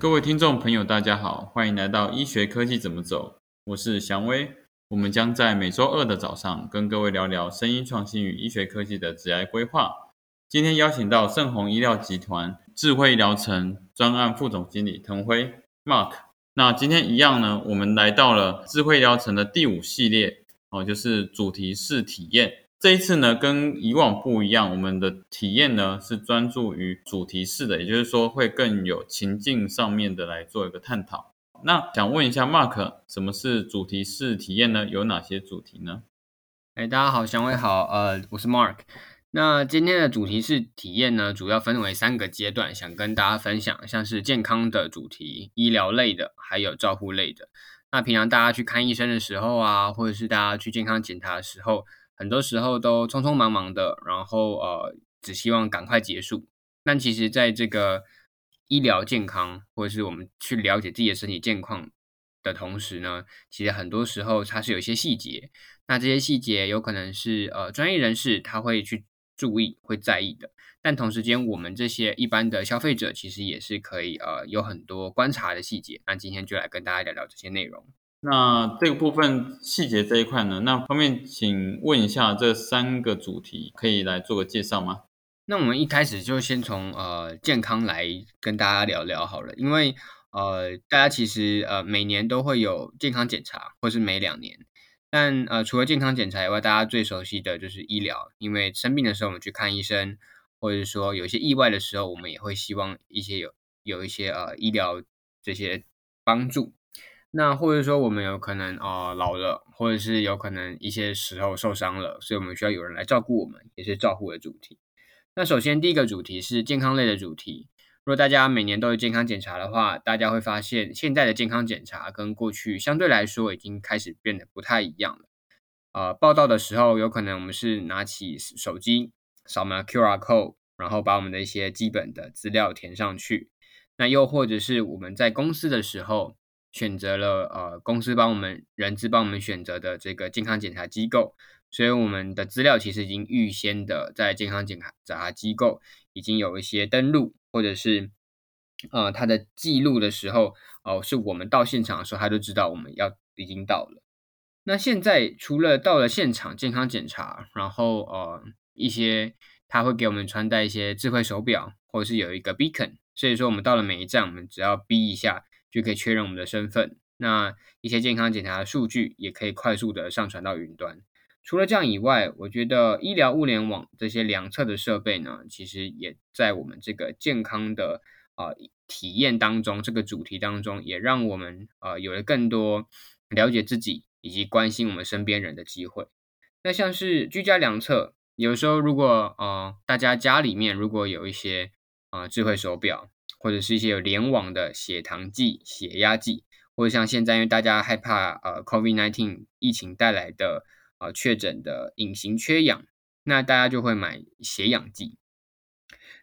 各位听众朋友，大家好，欢迎来到医学科技怎么走，我是祥威。我们将在每周二的早上跟各位聊聊声音创新与医学科技的职业规划。今天邀请到盛虹医疗集团智慧疗城专案副总经理滕辉 Mark。那今天一样呢，我们来到了智慧疗城的第五系列哦，就是主题式体验。这一次呢，跟以往不一样，我们的体验呢是专注于主题式的，也就是说会更有情境上面的来做一个探讨。那想问一下 Mark，什么是主题式体验呢？有哪些主题呢？哎，大家好，祥伟好，呃，我是 Mark。那今天的主题式体验呢，主要分为三个阶段，想跟大家分享，像是健康的主题、医疗类的，还有照护类的。那平常大家去看医生的时候啊，或者是大家去健康检查的时候。很多时候都匆匆忙忙的，然后呃，只希望赶快结束。但其实，在这个医疗健康，或者是我们去了解自己的身体健康的同时呢，其实很多时候它是有一些细节。那这些细节有可能是呃专业人士他会去注意、会在意的。但同时间，我们这些一般的消费者，其实也是可以呃有很多观察的细节。那今天就来跟大家聊聊这些内容。那这个部分细节这一块呢？那方便请问一下，这三个主题可以来做个介绍吗？那我们一开始就先从呃健康来跟大家聊聊好了，因为呃大家其实呃每年都会有健康检查，或是每两年。但呃除了健康检查以外，大家最熟悉的就是医疗，因为生病的时候我们去看医生，或者说有些意外的时候，我们也会希望一些有有一些呃医疗这些帮助。那或者说我们有可能啊老了，或者是有可能一些时候受伤了，所以我们需要有人来照顾我们，也是照护的主题。那首先第一个主题是健康类的主题。如果大家每年都有健康检查的话，大家会发现现在的健康检查跟过去相对来说已经开始变得不太一样了。呃，报道的时候有可能我们是拿起手机扫描 QR code，然后把我们的一些基本的资料填上去。那又或者是我们在公司的时候。选择了呃公司帮我们人资帮我们选择的这个健康检查机构，所以我们的资料其实已经预先的在健康检查机构已经有一些登录，或者是呃他的记录的时候，哦是我们到现场的时候他就知道我们要已经到了。那现在除了到了现场健康检查，然后呃一些他会给我们穿戴一些智慧手表，或者是有一个 beacon，所以说我们到了每一站，我们只要逼一下。就可以确认我们的身份，那一些健康检查的数据也可以快速的上传到云端。除了这样以外，我觉得医疗物联网这些量测的设备呢，其实也在我们这个健康的啊体验当中，这个主题当中，也让我们呃有了更多了解自己以及关心我们身边人的机会。那像是居家量测，有时候如果呃大家家里面如果有一些啊智慧手表。或者是一些有联网的血糖计、血压计，或者像现在，因为大家害怕呃，COVID-19 疫情带来的呃确诊的隐形缺氧，那大家就会买血氧计。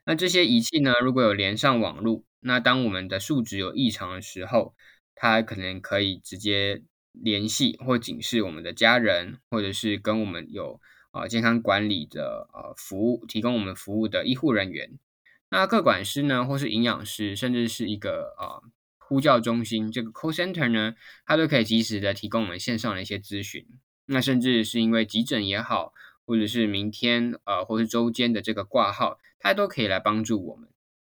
那这些仪器呢，如果有连上网络，那当我们的数值有异常的时候，它可能可以直接联系或警示我们的家人，或者是跟我们有啊健康管理的呃服务提供我们服务的医护人员。那各管师呢，或是营养师，甚至是一个啊呼叫中心，这个 call center 呢，它都可以及时的提供我们线上的一些咨询。那甚至是因为急诊也好，或者是明天呃，或是周间的这个挂号，它都可以来帮助我们。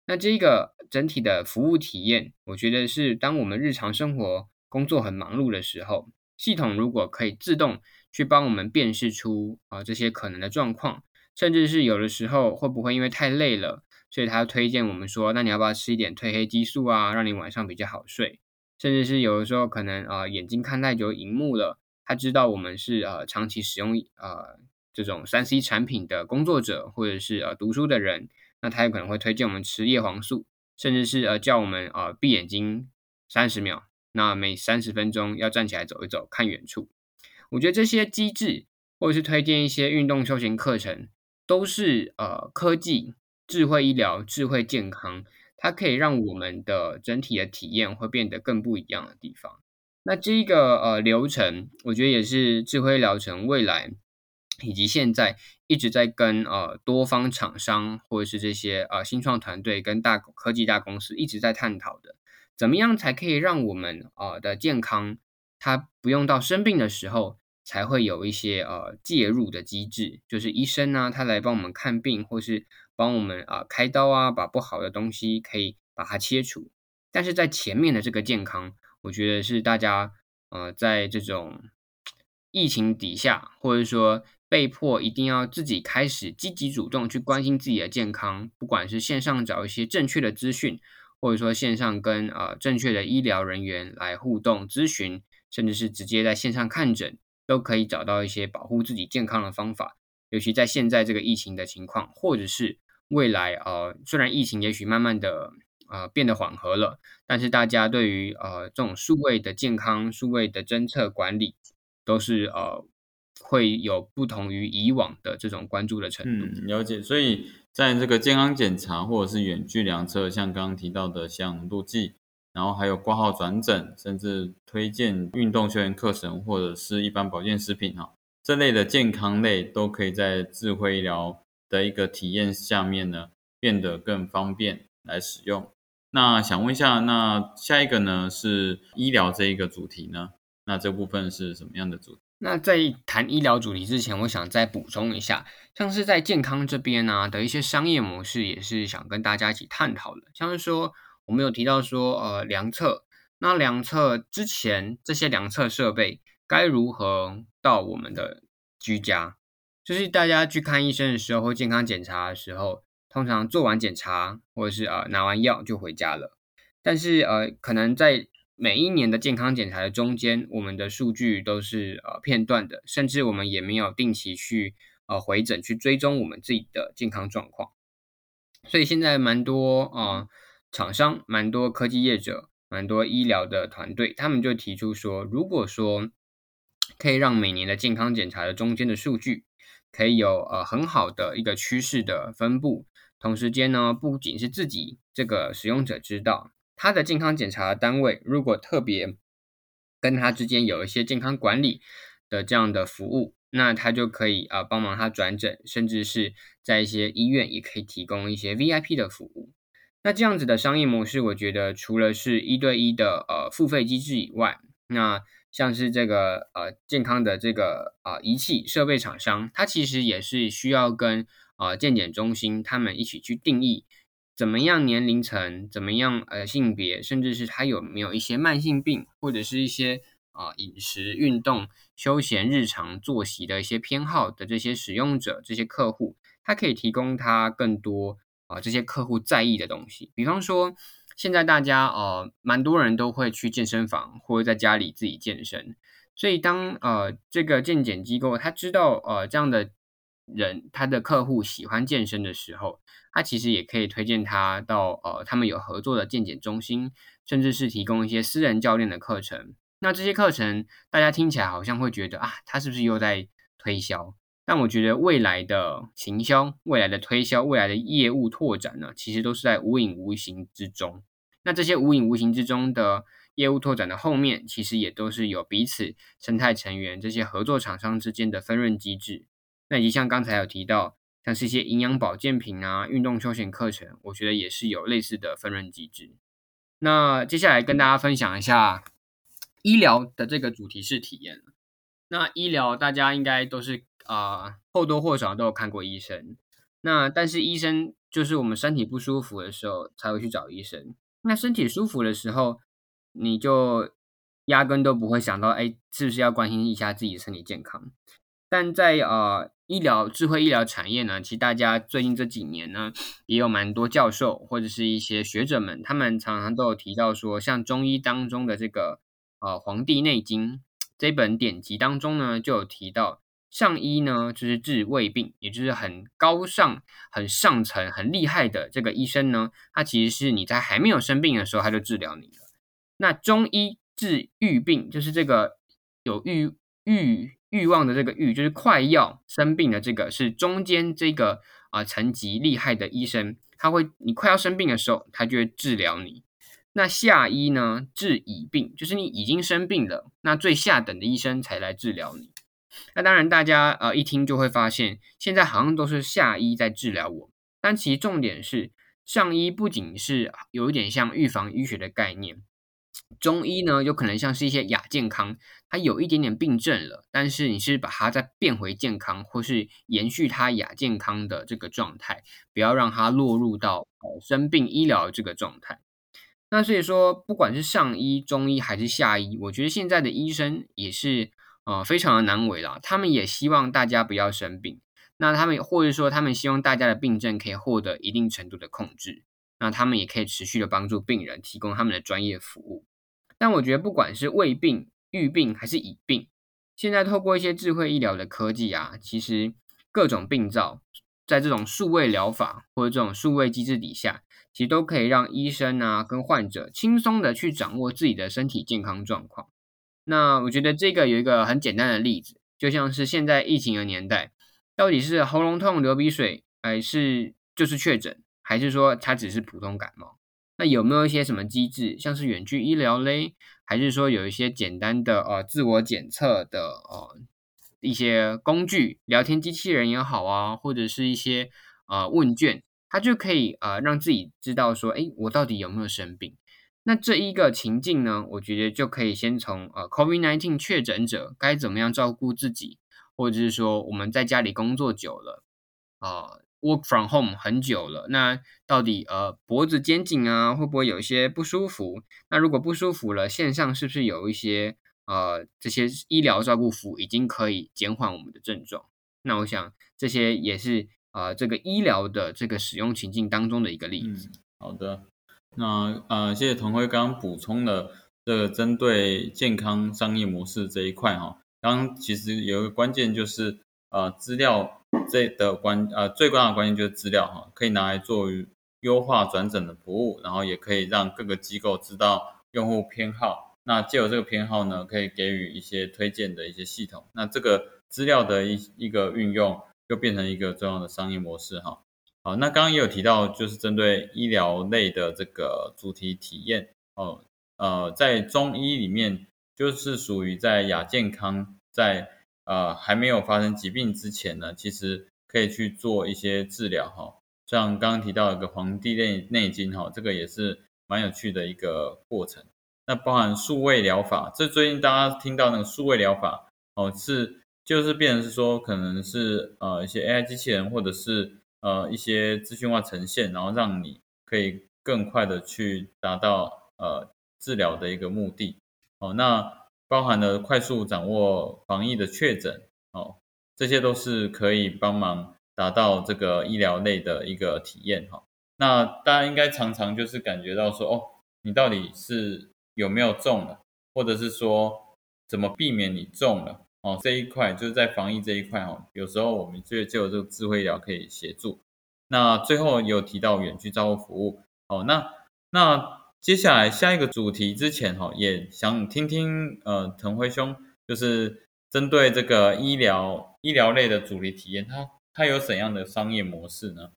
那这个整体的服务体验，我觉得是当我们日常生活工作很忙碌的时候，系统如果可以自动去帮我们辨识出啊这些可能的状况，甚至是有的时候会不会因为太累了。所以他推荐我们说，那你要不要吃一点褪黑激素啊，让你晚上比较好睡？甚至是有的时候可能啊眼睛看太久荧幕了，他知道我们是呃长期使用呃这种三 C 产品的工作者或者是呃读书的人，那他有可能会推荐我们吃叶黄素，甚至是呃叫我们啊闭眼睛三十秒，那每三十分钟要站起来走一走，看远处。我觉得这些机制或者是推荐一些运动休闲课程，都是呃科技。智慧医疗、智慧健康，它可以让我们的整体的体验会变得更不一样的地方。那这一个呃流程，我觉得也是智慧疗程未来以及现在一直在跟呃多方厂商或者是这些呃新创团队跟大科技大公司一直在探讨的，怎么样才可以让我们呃的健康，它不用到生病的时候才会有一些呃介入的机制，就是医生呢，他来帮我们看病，或是帮我们啊开刀啊，把不好的东西可以把它切除。但是在前面的这个健康，我觉得是大家呃在这种疫情底下，或者说被迫一定要自己开始积极主动去关心自己的健康，不管是线上找一些正确的资讯。或者说线上跟呃正确的医疗人员来互动咨询，甚至是直接在线上看诊，都可以找到一些保护自己健康的方法。尤其在现在这个疫情的情况，或者是未来呃虽然疫情也许慢慢的呃变得缓和了，但是大家对于呃这种数位的健康、数位的侦测管理，都是呃会有不同于以往的这种关注的程度。嗯，了解。所以。在这个健康检查或者是远距量测，像刚刚提到的像浓度计，然后还有挂号转诊，甚至推荐运动休闲课程或者是一般保健食品哈，这类的健康类都可以在智慧医疗的一个体验下面呢，变得更方便来使用。那想问一下，那下一个呢是医疗这一个主题呢？那这部分是什么样的主题？那在谈医疗主题之前，我想再补充一下，像是在健康这边呢的一些商业模式，也是想跟大家一起探讨的。像是说，我们有提到说，呃，量测，那量测之前这些量测设备该如何到我们的居家？就是大家去看医生的时候或健康检查的时候，通常做完检查或者是呃拿完药就回家了，但是呃可能在每一年的健康检查的中间，我们的数据都是呃片段的，甚至我们也没有定期去呃回诊去追踪我们自己的健康状况。所以现在蛮多啊厂商、蛮多科技业者、蛮多医疗的团队，他们就提出说，如果说可以让每年的健康检查的中间的数据可以有呃很好的一个趋势的分布，同时间呢，不仅是自己这个使用者知道。他的健康检查单位如果特别跟他之间有一些健康管理的这样的服务，那他就可以啊帮忙他转诊，甚至是在一些医院也可以提供一些 VIP 的服务。那这样子的商业模式，我觉得除了是一对一的呃付费机制以外，那像是这个呃健康的这个啊仪器设备厂商，它其实也是需要跟啊健检中心他们一起去定义。怎么样年龄层，怎么样呃性别，甚至是他有没有一些慢性病，或者是一些啊饮食、运动、休闲、日常作息的一些偏好的这些使用者、这些客户，他可以提供他更多啊这些客户在意的东西。比方说，现在大家呃蛮多人都会去健身房或者在家里自己健身，所以当呃这个健检机构他知道呃这样的。人他的客户喜欢健身的时候，他其实也可以推荐他到呃他们有合作的健检中心，甚至是提供一些私人教练的课程。那这些课程大家听起来好像会觉得啊，他是不是又在推销？但我觉得未来的行销、未来的推销、未来的业务拓展呢，其实都是在无影无形之中。那这些无影无形之中的业务拓展的后面，其实也都是有彼此生态成员这些合作厂商之间的分润机制。那以及像刚才有提到，像是一些营养保健品啊、运动休闲课程，我觉得也是有类似的分润机制。那接下来跟大家分享一下医疗的这个主题式体验。那医疗大家应该都是啊或多或少都有看过医生。那但是医生就是我们身体不舒服的时候才会去找医生。那身体舒服的时候，你就压根都不会想到，哎，是不是要关心一下自己的身体健康？但在呃医疗智慧医疗产业呢，其实大家最近这几年呢，也有蛮多教授或者是一些学者们，他们常常都有提到说，像中医当中的这个呃《黄帝内经》这本典籍当中呢，就有提到上医呢就是治胃病，也就是很高尚、很上层、很厉害的这个医生呢，他其实是你在还没有生病的时候他就治疗你了。那中医治欲病，就是这个有欲欲。欲望的这个欲就是快要生病的这个是中间这个啊层级厉害的医生，他会你快要生病的时候，他就会治疗你。那下医呢治已病，就是你已经生病了，那最下等的医生才来治疗你。那当然大家呃一听就会发现，现在好像都是下医在治疗我，但其实重点是上医不仅是有一点像预防医学的概念，中医呢有可能像是一些亚健康，它有一点点病症了，但是你是把它再变回健康，或是延续它亚健康的这个状态，不要让它落入到呃生病医疗这个状态。那所以说，不管是上医、中医还是下医，我觉得现在的医生也是呃非常的难为啦。他们也希望大家不要生病，那他们或者说他们希望大家的病症可以获得一定程度的控制，那他们也可以持续的帮助病人提供他们的专业服务。但我觉得不管是胃病、预病还是乙病，现在透过一些智慧医疗的科技啊，其实各种病灶在这种数位疗法或者这种数位机制底下。其实都可以让医生啊跟患者轻松的去掌握自己的身体健康状况。那我觉得这个有一个很简单的例子，就像是现在疫情的年代，到底是喉咙痛、流鼻水，还是就是确诊，还是说它只是普通感冒？那有没有一些什么机制，像是远距医疗嘞，还是说有一些简单的呃自我检测的呃一些工具，聊天机器人也好啊，或者是一些呃问卷？他就可以呃让自己知道说，哎，我到底有没有生病？那这一个情境呢，我觉得就可以先从呃 COVID-19 确诊者该怎么样照顾自己，或者是说我们在家里工作久了啊，work from home 很久了，那到底呃脖子、肩颈啊会不会有一些不舒服？那如果不舒服了，线上是不是有一些呃这些医疗照顾服已经可以减缓我们的症状？那我想这些也是。啊，这个医疗的这个使用情境当中的一个例子。好的，那呃，谢谢童辉刚刚补充了这个针对健康商业模式这一块哈。刚刚其实有一个关键就是呃，资料这的关呃最关键的关键就是资料哈，可以拿来做优化转诊的服务，然后也可以让各个机构知道用户偏好。那借由这个偏好呢，可以给予一些推荐的一些系统。那这个资料的一一个运用。就变成一个重要的商业模式哈。好，那刚刚也有提到，就是针对医疗类的这个主题体验哦，呃，在中医里面，就是属于在亚健康，在呃还没有发生疾病之前呢，其实可以去做一些治疗哈。像刚刚提到一个《黄帝内内经》哈，这个也是蛮有趣的一个过程。那包含数位疗法，这最近大家听到那个数位疗法哦是。就是变成是说，可能是呃一些 AI 机器人，或者是呃一些资讯化呈现，然后让你可以更快的去达到呃治疗的一个目的哦。那包含了快速掌握防疫的确诊哦，这些都是可以帮忙达到这个医疗类的一个体验哈。那大家应该常常就是感觉到说，哦，你到底是有没有中了，或者是说怎么避免你中了？哦，这一块就是在防疫这一块哦，有时候我们就就有这个智慧医疗可以协助。那最后有提到远距照护服务哦，那那接下来下一个主题之前哈，也想听听呃腾辉兄，就是针对这个医疗医疗类的主题体验，它它有怎样的商业模式呢？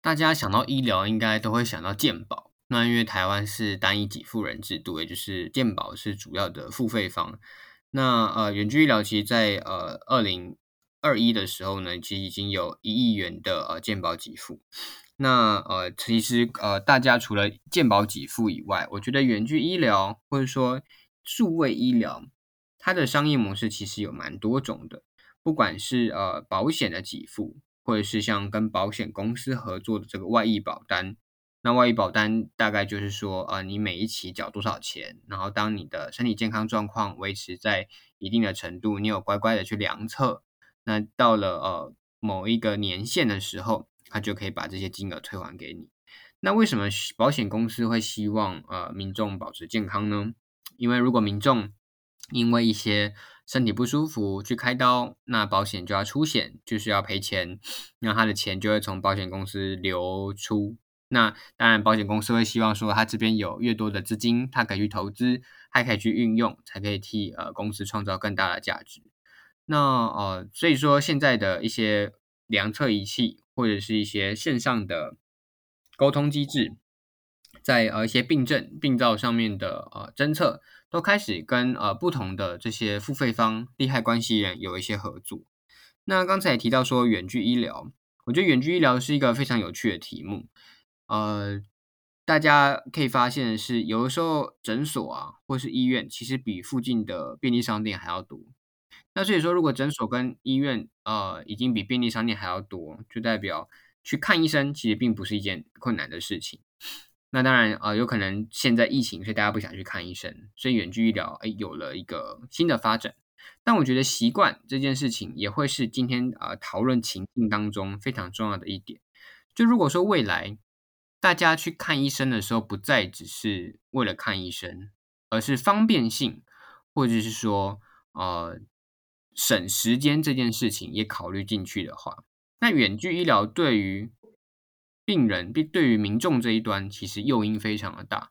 大家想到医疗，应该都会想到健保。那因为台湾是单一给付人制度，也就是健保是主要的付费方。那呃，远距医疗其实，在呃二零二一的时候呢，其实已经有一亿元的呃健保给付。那呃，其实呃，大家除了健保给付以外，我觉得远距医疗或者说数位医疗，它的商业模式其实有蛮多种的。不管是呃保险的给付，或者是像跟保险公司合作的这个外溢保单。那外医保单大概就是说，呃，你每一期缴多少钱，然后当你的身体健康状况维持在一定的程度，你有乖乖的去量测，那到了呃某一个年限的时候，他就可以把这些金额退还给你。那为什么保险公司会希望呃民众保持健康呢？因为如果民众因为一些身体不舒服去开刀，那保险就要出险，就是要赔钱，那他的钱就会从保险公司流出。那当然，保险公司会希望说，他这边有越多的资金，他可以去投资，还可以去运用，才可以替呃公司创造更大的价值。那呃，所以说现在的一些量测仪器或者是一些线上的沟通机制，在呃一些病症、病灶上面的呃侦测，都开始跟呃不同的这些付费方、利害关系人有一些合作。那刚才也提到说，远距医疗。我觉得远距医疗是一个非常有趣的题目。呃，大家可以发现的是，有的时候诊所啊，或是医院，其实比附近的便利商店还要多。那所以说，如果诊所跟医院呃已经比便利商店还要多，就代表去看医生其实并不是一件困难的事情。那当然呃，有可能现在疫情，所以大家不想去看医生，所以远距医疗哎有了一个新的发展。但我觉得习惯这件事情也会是今天呃讨论情境当中非常重要的一点。就如果说未来大家去看医生的时候，不再只是为了看医生，而是方便性，或者是说呃省时间这件事情也考虑进去的话，那远距医疗对于病人并对于民众这一端，其实诱因非常的大。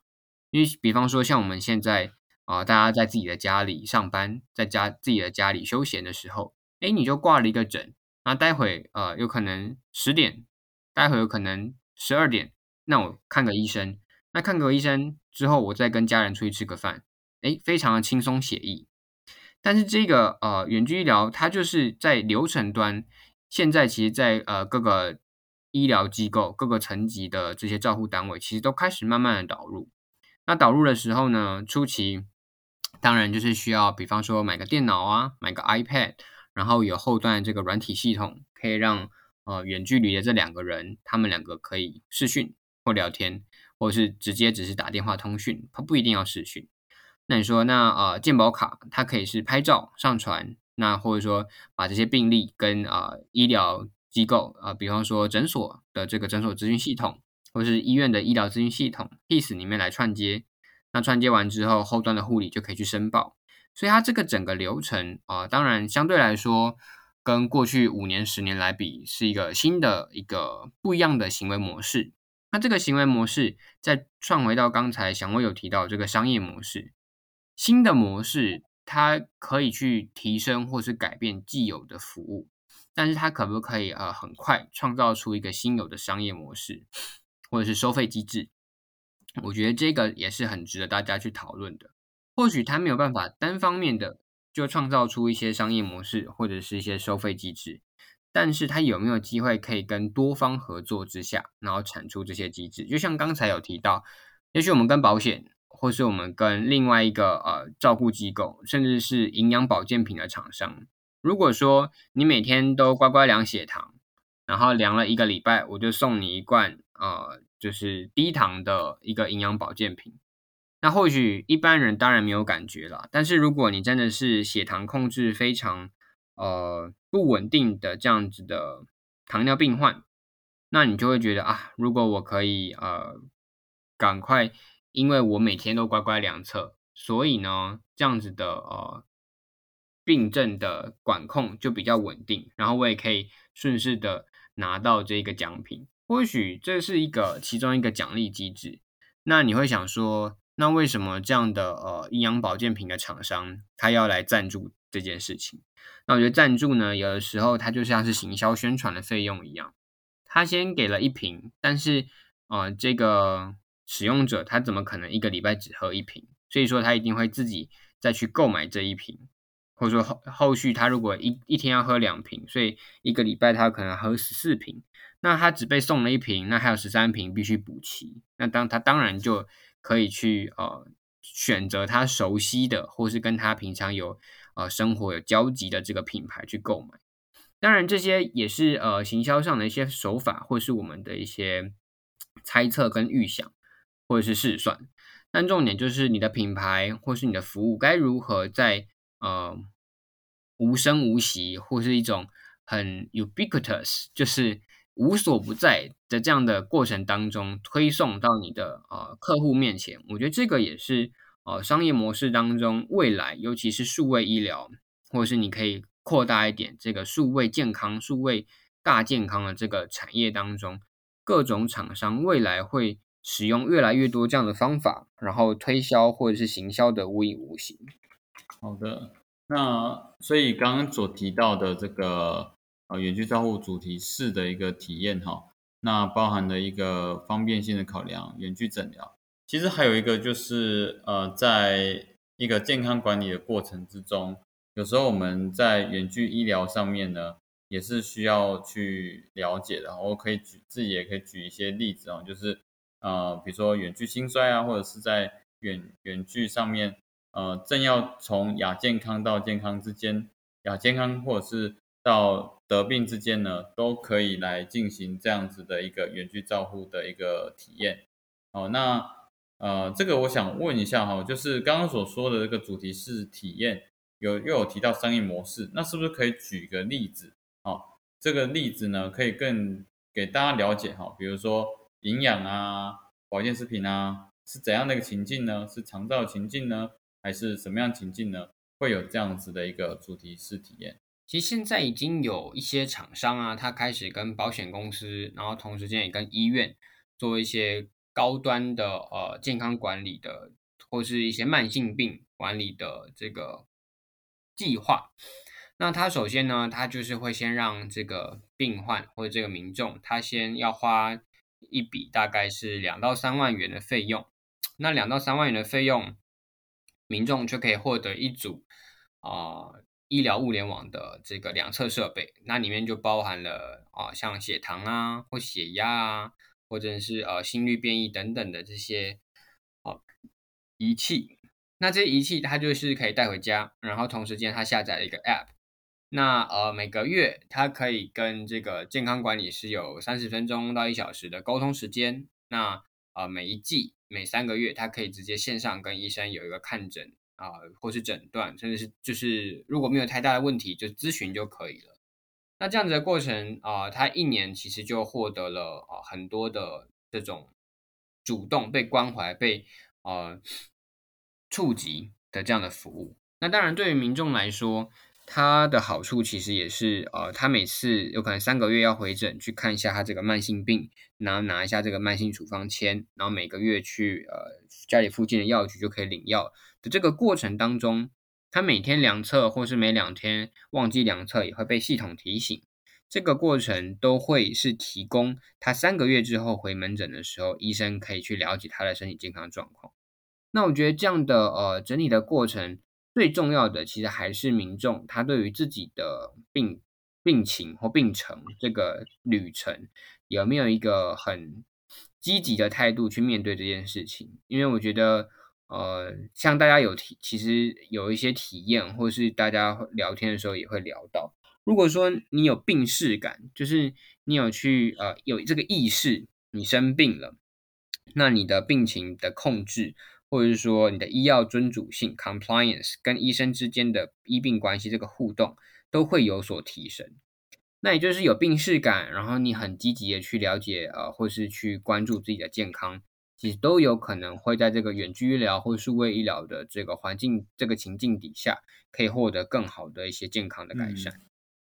因为比方说像我们现在。啊，大家在自己的家里上班，在家自己的家里休闲的时候，哎，你就挂了一个诊，那待会呃有可能十点，待会有可能十二点，那我看个医生，那看个医生之后，我再跟家人出去吃个饭，哎，非常的轻松写意。但是这个呃远距医疗，它就是在流程端，现在其实，在呃各个医疗机构、各个层级的这些照护单位，其实都开始慢慢的导入。那导入的时候呢，初期。当然，就是需要，比方说买个电脑啊，买个 iPad，然后有后端这个软体系统，可以让呃远距离的这两个人，他们两个可以视讯或聊天，或是直接只是打电话通讯，他不一定要视讯。那你说，那呃健保卡它可以是拍照上传，那或者说把这些病例跟啊医疗机构啊，比方说诊所的这个诊所咨询系统，或是医院的医疗咨询系统 PIS 里面来串接。那串接完之后，后端的护理就可以去申报，所以它这个整个流程啊，当然相对来说，跟过去五年、十年来比，是一个新的一个不一样的行为模式。那这个行为模式，再串回到刚才祥威有提到这个商业模式，新的模式它可以去提升或是改变既有的服务，但是它可不可以呃很快创造出一个新有的商业模式，或者是收费机制？我觉得这个也是很值得大家去讨论的。或许他没有办法单方面的就创造出一些商业模式或者是一些收费机制，但是他有没有机会可以跟多方合作之下，然后产出这些机制？就像刚才有提到，也许我们跟保险，或是我们跟另外一个呃照顾机构，甚至是营养保健品的厂商，如果说你每天都乖乖量血糖，然后量了一个礼拜，我就送你一罐呃。就是低糖的一个营养保健品，那或许一般人当然没有感觉了，但是如果你真的是血糖控制非常呃不稳定的这样子的糖尿病患，那你就会觉得啊，如果我可以呃赶快，因为我每天都乖乖量测，所以呢这样子的呃病症的管控就比较稳定，然后我也可以顺势的拿到这个奖品。或许这是一个其中一个奖励机制，那你会想说，那为什么这样的呃营养保健品的厂商他要来赞助这件事情？那我觉得赞助呢，有的时候它就像是行销宣传的费用一样，他先给了一瓶，但是呃这个使用者他怎么可能一个礼拜只喝一瓶？所以说他一定会自己再去购买这一瓶，或者说后后续他如果一一天要喝两瓶，所以一个礼拜他可能喝十四瓶。那他只被送了一瓶，那还有十三瓶必须补齐。那当他当然就可以去呃选择他熟悉的，或是跟他平常有呃生活有交集的这个品牌去购买。当然这些也是呃行销上的一些手法，或是我们的一些猜测跟预想，或者是试算。但重点就是你的品牌或是你的服务该如何在呃无声无息，或是一种很 ubiquitous，就是。无所不在的这样的过程当中，推送到你的呃客户面前，我觉得这个也是呃商业模式当中未来，尤其是数位医疗，或者是你可以扩大一点这个数位健康、数位大健康的这个产业当中，各种厂商未来会使用越来越多这样的方法，然后推销或者是行销的无影无形。好的，那所以刚刚所提到的这个。啊，远距照护主题四的一个体验哈，那包含的一个方便性的考量，远距诊疗。其实还有一个就是，呃，在一个健康管理的过程之中，有时候我们在远距医疗上面呢，也是需要去了解的。我可以举自己也可以举一些例子哦，就是呃，比如说远距心衰啊，或者是在远远距上面，呃，正要从亚健康到健康之间，亚健康或者是到得病之间呢，都可以来进行这样子的一个远距照护的一个体验。哦，那呃，这个我想问一下哈，就是刚刚所说的这个主题是体验，有又有提到商业模式，那是不是可以举个例子？哦，这个例子呢，可以更给大家了解哈，比如说营养啊、保健食品啊，是怎样的一个情境呢？是肠道情境呢，还是什么样情境呢？会有这样子的一个主题式体验？其实现在已经有一些厂商啊，他开始跟保险公司，然后同时间也跟医院做一些高端的呃健康管理的，或是一些慢性病管理的这个计划。那他首先呢，他就是会先让这个病患或者这个民众，他先要花一笔大概是两到三万元的费用。那两到三万元的费用，民众就可以获得一组啊。医疗物联网的这个量测设备，那里面就包含了啊，像血糖啊，或血压啊，或者是呃心率变异等等的这些哦仪器。那这些仪器它就是可以带回家，然后同时间它下载了一个 App。那呃每个月它可以跟这个健康管理师有三十分钟到一小时的沟通时间。那啊每一季每三个月它可以直接线上跟医生有一个看诊。啊，或是诊断，甚至是就是如果没有太大的问题，就咨询就可以了。那这样子的过程啊，他一年其实就获得了啊很多的这种主动被关怀、被呃触及的这样的服务。那当然，对于民众来说，它的好处其实也是呃，他每次有可能三个月要回诊去看一下他这个慢性病，然后拿一下这个慢性处方签，然后每个月去呃家里附近的药局就可以领药的。这个过程当中，他每天量测，或是每两天忘记量测，也会被系统提醒。这个过程都会是提供他三个月之后回门诊的时候，医生可以去了解他的身体健康状况。那我觉得这样的呃整理的过程，最重要的其实还是民众他对于自己的病病情或病程这个旅程，有没有一个很积极的态度去面对这件事情？因为我觉得。呃，像大家有体，其实有一些体验，或是大家聊天的时候也会聊到。如果说你有病视感，就是你有去呃有这个意识，你生病了，那你的病情的控制，或者是说你的医药遵主性 （compliance） 跟医生之间的医病关系这个互动，都会有所提升。那也就是有病视感，然后你很积极的去了解呃，或是去关注自己的健康。其实都有可能会在这个远距医疗或数位医疗的这个环境、这个情境底下，可以获得更好的一些健康的改善。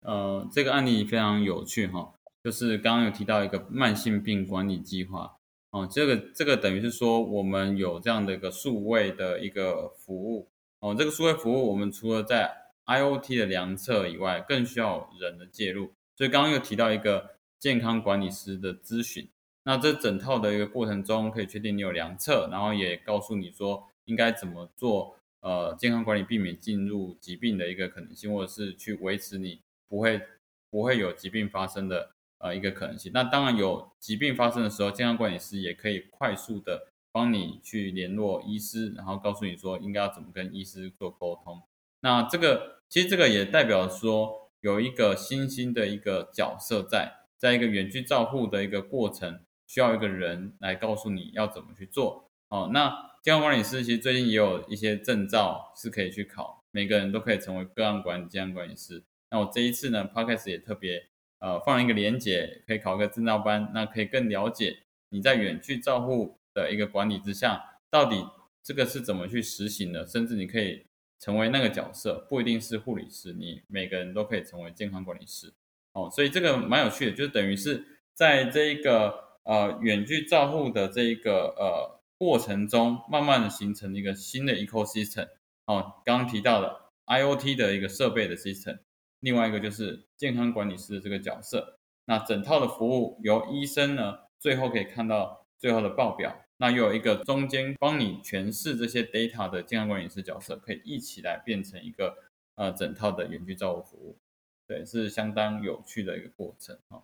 呃，这个案例非常有趣哈，就是刚刚有提到一个慢性病管理计划哦，这个这个等于是说我们有这样的一个数位的一个服务哦，这个数位服务我们除了在 IOT 的量测以外，更需要人的介入，所以刚刚又提到一个健康管理师的咨询。那这整套的一个过程中，可以确定你有量测，然后也告诉你说应该怎么做，呃，健康管理避免进入疾病的一个可能性，或者是去维持你不会不会有疾病发生的呃一个可能性。那当然有疾病发生的时候，健康管理师也可以快速的帮你去联络医师，然后告诉你说应该要怎么跟医师做沟通。那这个其实这个也代表说有一个新兴的一个角色在，在一个远距照护的一个过程。需要一个人来告诉你要怎么去做哦。那健康管理师其实最近也有一些证照是可以去考，每个人都可以成为个案管理健康管理师。那我这一次呢，Podcast 也特别呃放了一个连结，可以考个证照班，那可以更了解你在远距照护的一个管理之下，到底这个是怎么去实行的，甚至你可以成为那个角色，不一定是护理师，你每个人都可以成为健康管理师哦。所以这个蛮有趣的，就是等于是在这一个。呃，远距照护的这一个呃过程中，慢慢的形成一个新的 ecosystem。哦，刚刚提到的 IOT 的一个设备的 system，另外一个就是健康管理师的这个角色。那整套的服务由医生呢，最后可以看到最后的报表。那又有一个中间帮你诠释这些 data 的健康管理师角色，可以一起来变成一个呃整套的远距照护服务。对，是相当有趣的一个过程哈。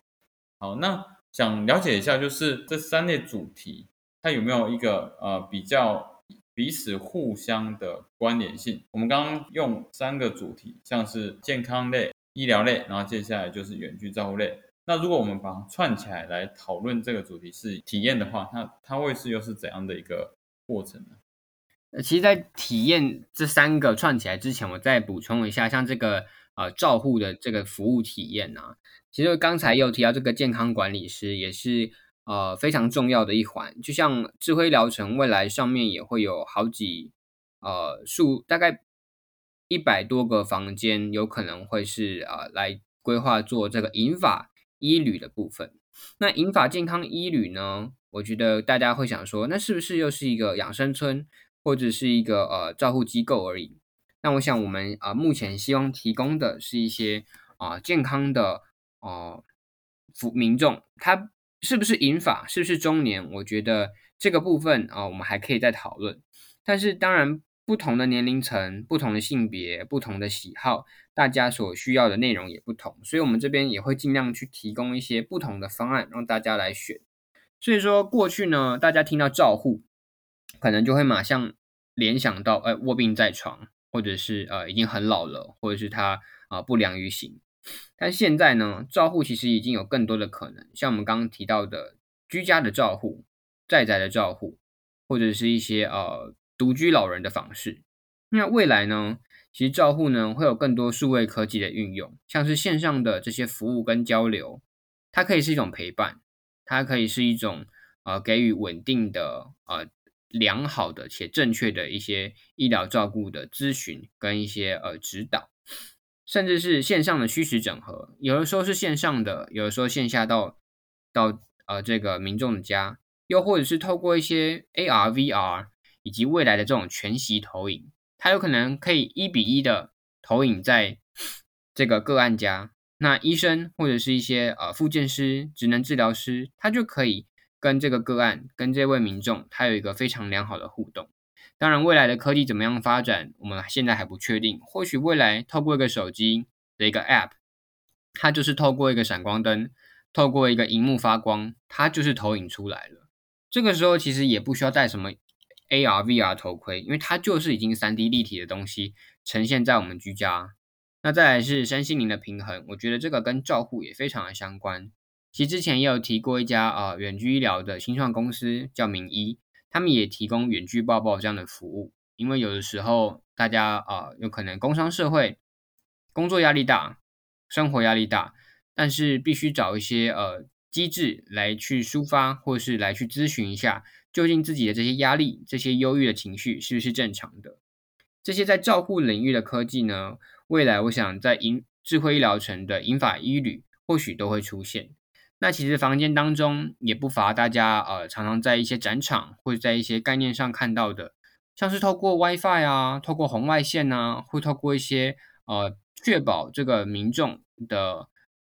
好，那想了解一下，就是这三类主题，它有没有一个呃比较彼此互相的关联性？我们刚刚用三个主题，像是健康类、医疗类，然后接下来就是远距照护类。那如果我们把它串起来来讨论这个主题是体验的话，那它会是又是怎样的一个过程呢？呃，其实，在体验这三个串起来之前，我再补充一下，像这个呃照护的这个服务体验啊，其实刚才有提到这个健康管理师也是呃非常重要的一环。就像智慧疗程未来上面也会有好几呃数，大概一百多个房间，有可能会是呃来规划做这个银发。医旅的部分，那银发健康医旅呢？我觉得大家会想说，那是不是又是一个养生村，或者是一个呃照护机构而已？那我想我们啊，目前希望提供的是一些啊健康的哦服民众，他是不是银发，是不是中年？我觉得这个部分啊，我们还可以再讨论。但是当然。不同的年龄层、不同的性别、不同的喜好，大家所需要的内容也不同，所以我们这边也会尽量去提供一些不同的方案，让大家来选。所以说，过去呢，大家听到照护，可能就会马上联想到，呃，卧病在床，或者是呃已经很老了，或者是他啊不良于行。但现在呢，照护其实已经有更多的可能，像我们刚刚提到的居家的照护、在宅的照护，或者是一些呃。独居老人的方式，那未来呢？其实照护呢会有更多数位科技的运用，像是线上的这些服务跟交流，它可以是一种陪伴，它可以是一种呃给予稳定的呃良好的且正确的一些医疗照顾的咨询跟一些呃指导，甚至是线上的虚实整合，有的时候是线上的，有的时候线下到到呃这个民众的家，又或者是透过一些 AR VR。以及未来的这种全息投影，它有可能可以一比一的投影在这个个案家，那医生或者是一些呃复健师、职能治疗师，他就可以跟这个个案、跟这位民众，他有一个非常良好的互动。当然，未来的科技怎么样发展，我们现在还不确定。或许未来透过一个手机的一个 App，它就是透过一个闪光灯，透过一个荧幕发光，它就是投影出来了。这个时候其实也不需要戴什么。AR、VR 头盔，因为它就是已经三 D 立体的东西呈现在我们居家。那再来是身心灵的平衡，我觉得这个跟照护也非常的相关。其实之前也有提过一家啊远距医疗的新创公司叫明医，他们也提供远距抱抱这样的服务。因为有的时候大家啊有可能工商社会工作压力大，生活压力大，但是必须找一些呃机制来去抒发，或是来去咨询一下。究竟自己的这些压力、这些忧郁的情绪是不是正常的？这些在照护领域的科技呢？未来我想在银智慧医疗城的银法医旅或许都会出现。那其实房间当中也不乏大家呃常常在一些展场或者在一些概念上看到的，像是透过 WiFi 啊，透过红外线啊，会透过一些呃确保这个民众的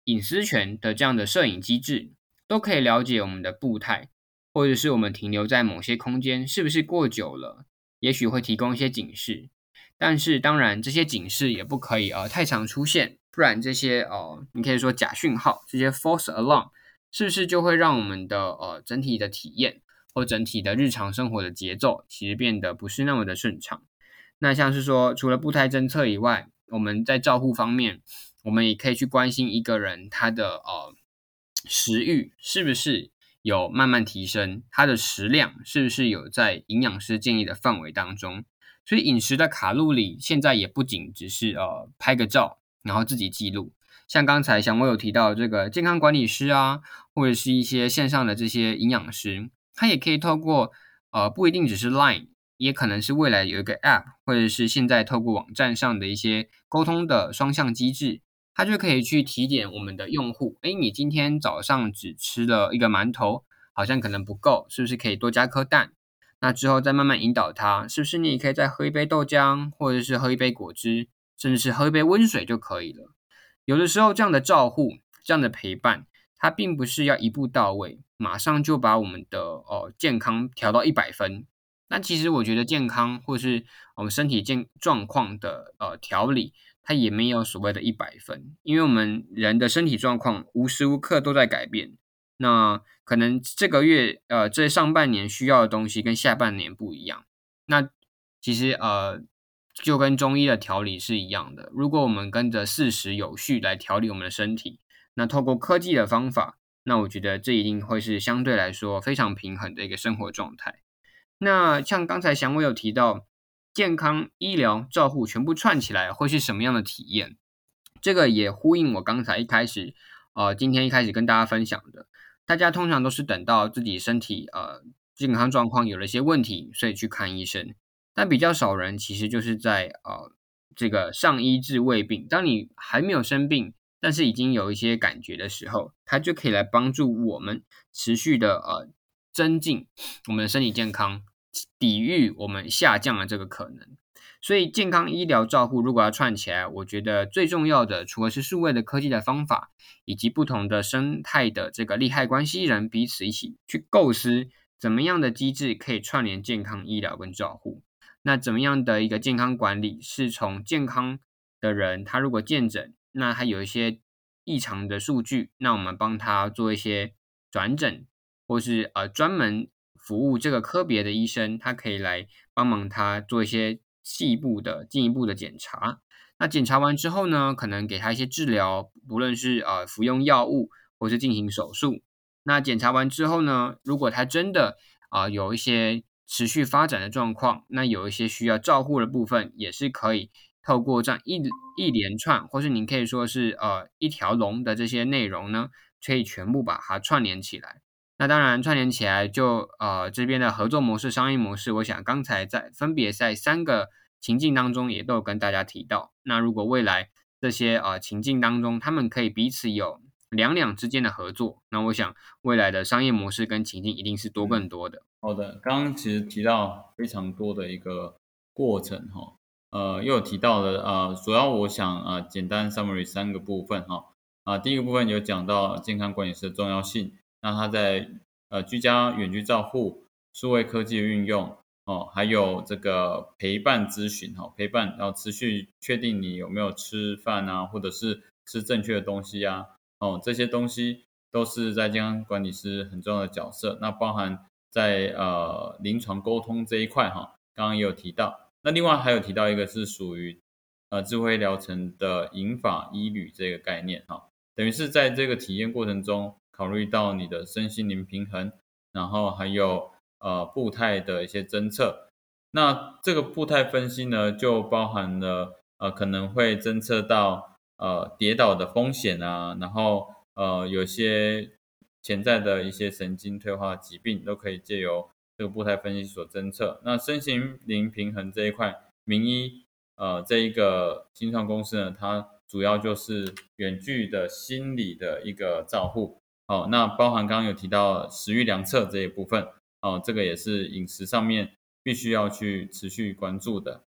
隐私权的这样的摄影机制，都可以了解我们的步态。或者是我们停留在某些空间，是不是过久了？也许会提供一些警示，但是当然这些警示也不可以呃太常出现，不然这些呃你可以说假讯号，这些 false alarm 是不是就会让我们的呃整体的体验或整体的日常生活的节奏其实变得不是那么的顺畅？那像是说除了步态侦测以外，我们在照护方面，我们也可以去关心一个人他的呃食欲是不是。有慢慢提升，他的食量是不是有在营养师建议的范围当中？所以饮食的卡路里现在也不仅只是呃拍个照，然后自己记录。像刚才祥威有提到这个健康管理师啊，或者是一些线上的这些营养师，他也可以透过呃不一定只是 Line，也可能是未来有一个 App，或者是现在透过网站上的一些沟通的双向机制。它就可以去提点我们的用户，哎，你今天早上只吃了一个馒头，好像可能不够，是不是可以多加颗蛋？那之后再慢慢引导他，是不是你也可以再喝一杯豆浆，或者是喝一杯果汁，甚至是喝一杯温水就可以了。有的时候这样的照护，这样的陪伴，它并不是要一步到位，马上就把我们的呃健康调到一百分。那其实我觉得健康或是我们身体健状况的呃调理。它也没有所谓的一百分，因为我们人的身体状况无时无刻都在改变。那可能这个月呃，这上半年需要的东西跟下半年不一样。那其实呃，就跟中医的调理是一样的。如果我们跟着四时有序来调理我们的身体，那透过科技的方法，那我觉得这一定会是相对来说非常平衡的一个生活状态。那像刚才祥伟有提到，健康医疗照护全部串起来会是什么样的体验？这个也呼应我刚才一开始呃，今天一开始跟大家分享的。大家通常都是等到自己身体呃健康状况有了一些问题，所以去看医生。但比较少人其实就是在呃这个上医治未病，当你还没有生病，但是已经有一些感觉的时候，它就可以来帮助我们持续的呃增进我们的身体健康，抵御我们下降的这个可能。所以，健康医疗照护如果要串起来，我觉得最重要的，除了是数位的科技的方法，以及不同的生态的这个利害关系人彼此一起去构思，怎么样的机制可以串联健康医疗跟照护？那怎么样的一个健康管理，是从健康的人他如果见诊，那他有一些异常的数据，那我们帮他做一些转诊，或是呃专门服务这个科别的医生，他可以来帮忙他做一些。细部的进一步的检查，那检查完之后呢，可能给他一些治疗，不论是呃服用药物或是进行手术。那检查完之后呢，如果他真的啊有一些持续发展的状况，那有一些需要照护的部分，也是可以透过这样一一连串，或是您可以说是呃一条龙的这些内容呢，可以全部把它串联起来。那当然，串联起来就呃这边的合作模式、商业模式，我想刚才在分别在三个情境当中也都有跟大家提到。那如果未来这些呃情境当中，他们可以彼此有两两之间的合作，那我想未来的商业模式跟情境一定是多更多的。好的，刚刚其实提到非常多的一个过程哈，呃，又有提到了呃，主要我想呃简单 summary 三个部分哈啊，第一个部分有讲到健康管理师的重要性。那他在呃居家远距照护、数位科技的运用哦，还有这个陪伴咨询哈，陪伴然后持续确定你有没有吃饭啊，或者是吃正确的东西啊，哦这些东西都是在健康管理师很重要的角色。那包含在呃临床沟通这一块哈，刚刚也有提到。那另外还有提到一个是属于呃智慧疗程的引法医旅这个概念哈，等于是在这个体验过程中。考虑到你的身心灵平衡，然后还有呃步态的一些侦测，那这个步态分析呢，就包含了呃可能会侦测到呃跌倒的风险啊，然后呃有些潜在的一些神经退化疾病都可以借由这个步态分析所侦测。那身心灵平衡这一块，名医呃这一个新创公司呢，它主要就是远距的心理的一个照护。好，那包含刚刚有提到食欲量测这一部分，哦，这个也是饮食上面必须要去持续关注的。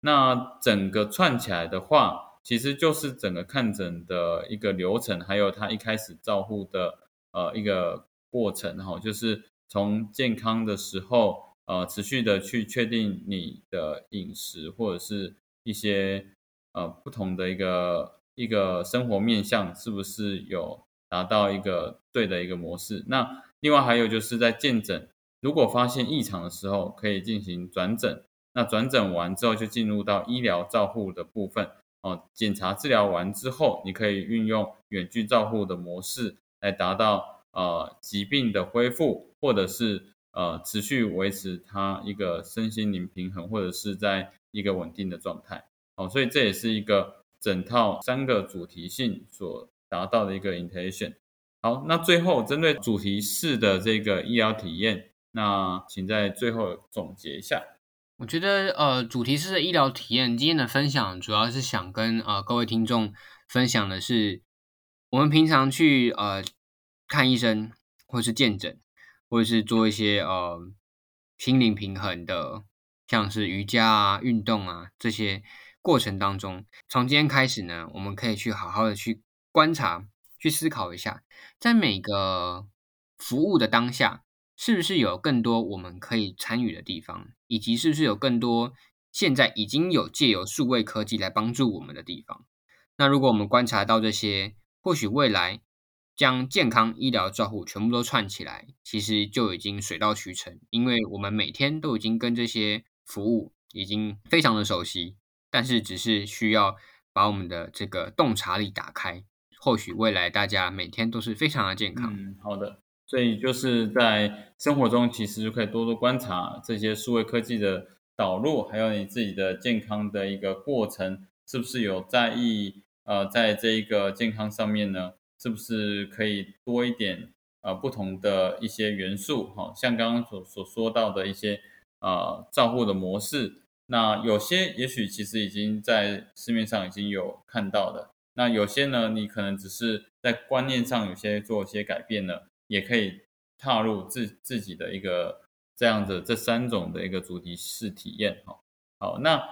那整个串起来的话，其实就是整个看诊的一个流程，还有他一开始照护的呃一个过程，哈，就是从健康的时候，呃，持续的去确定你的饮食或者是一些呃不同的一个一个生活面向是不是有。达到一个对的一个模式。那另外还有就是在见诊，如果发现异常的时候，可以进行转诊。那转诊完之后，就进入到医疗照护的部分。哦，检查治疗完之后，你可以运用远距照护的模式来达到呃疾病的恢复，或者是呃持续维持它一个身心灵平衡，或者是在一个稳定的状态。哦，所以这也是一个整套三个主题性所。达到的一个 intention。好，那最后针对主题四的这个医疗体验，那请在最后总结一下。我觉得呃，主题四的医疗体验，今天的分享主要是想跟呃各位听众分享的是，我们平常去呃看医生，或是见诊，或者是做一些呃心灵平衡的，像是瑜伽啊、运动啊这些过程当中，从今天开始呢，我们可以去好好的去。观察，去思考一下，在每个服务的当下，是不是有更多我们可以参与的地方，以及是不是有更多现在已经有借由数位科技来帮助我们的地方。那如果我们观察到这些，或许未来将健康医疗照护全部都串起来，其实就已经水到渠成，因为我们每天都已经跟这些服务已经非常的熟悉，但是只是需要把我们的这个洞察力打开，或许未来大家每天都是非常的健康。嗯，好的。所以就是在生活中，其实就可以多多观察这些数位科技的导入，还有你自己的健康的一个过程，是不是有在意？呃，在这一个健康上面呢，是不是可以多一点呃不同的一些元素？哈，像刚刚所所说到的一些呃照护的模式，那有些也许其实已经在市面上已经有看到的，那有些呢，你可能只是在观念上有些做一些改变呢。也可以踏入自自己的一个这样子这三种的一个主题式体验哈。好，那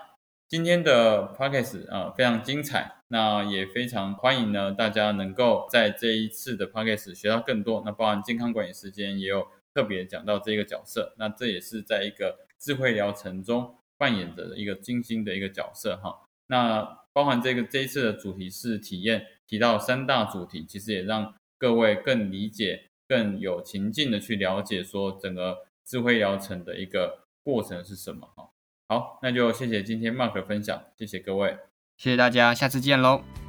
今天的 podcast 啊非常精彩，那也非常欢迎呢大家能够在这一次的 podcast 学到更多。那包含健康管理时间也有特别讲到这个角色，那这也是在一个智慧疗程中扮演着一个精心的一个角色哈。那包含这个这一次的主题是体验提到三大主题，其实也让各位更理解。更有情境的去了解，说整个智慧疗程的一个过程是什么哈。好，那就谢谢今天 Mark 的分享，谢谢各位，谢谢大家，下次见喽。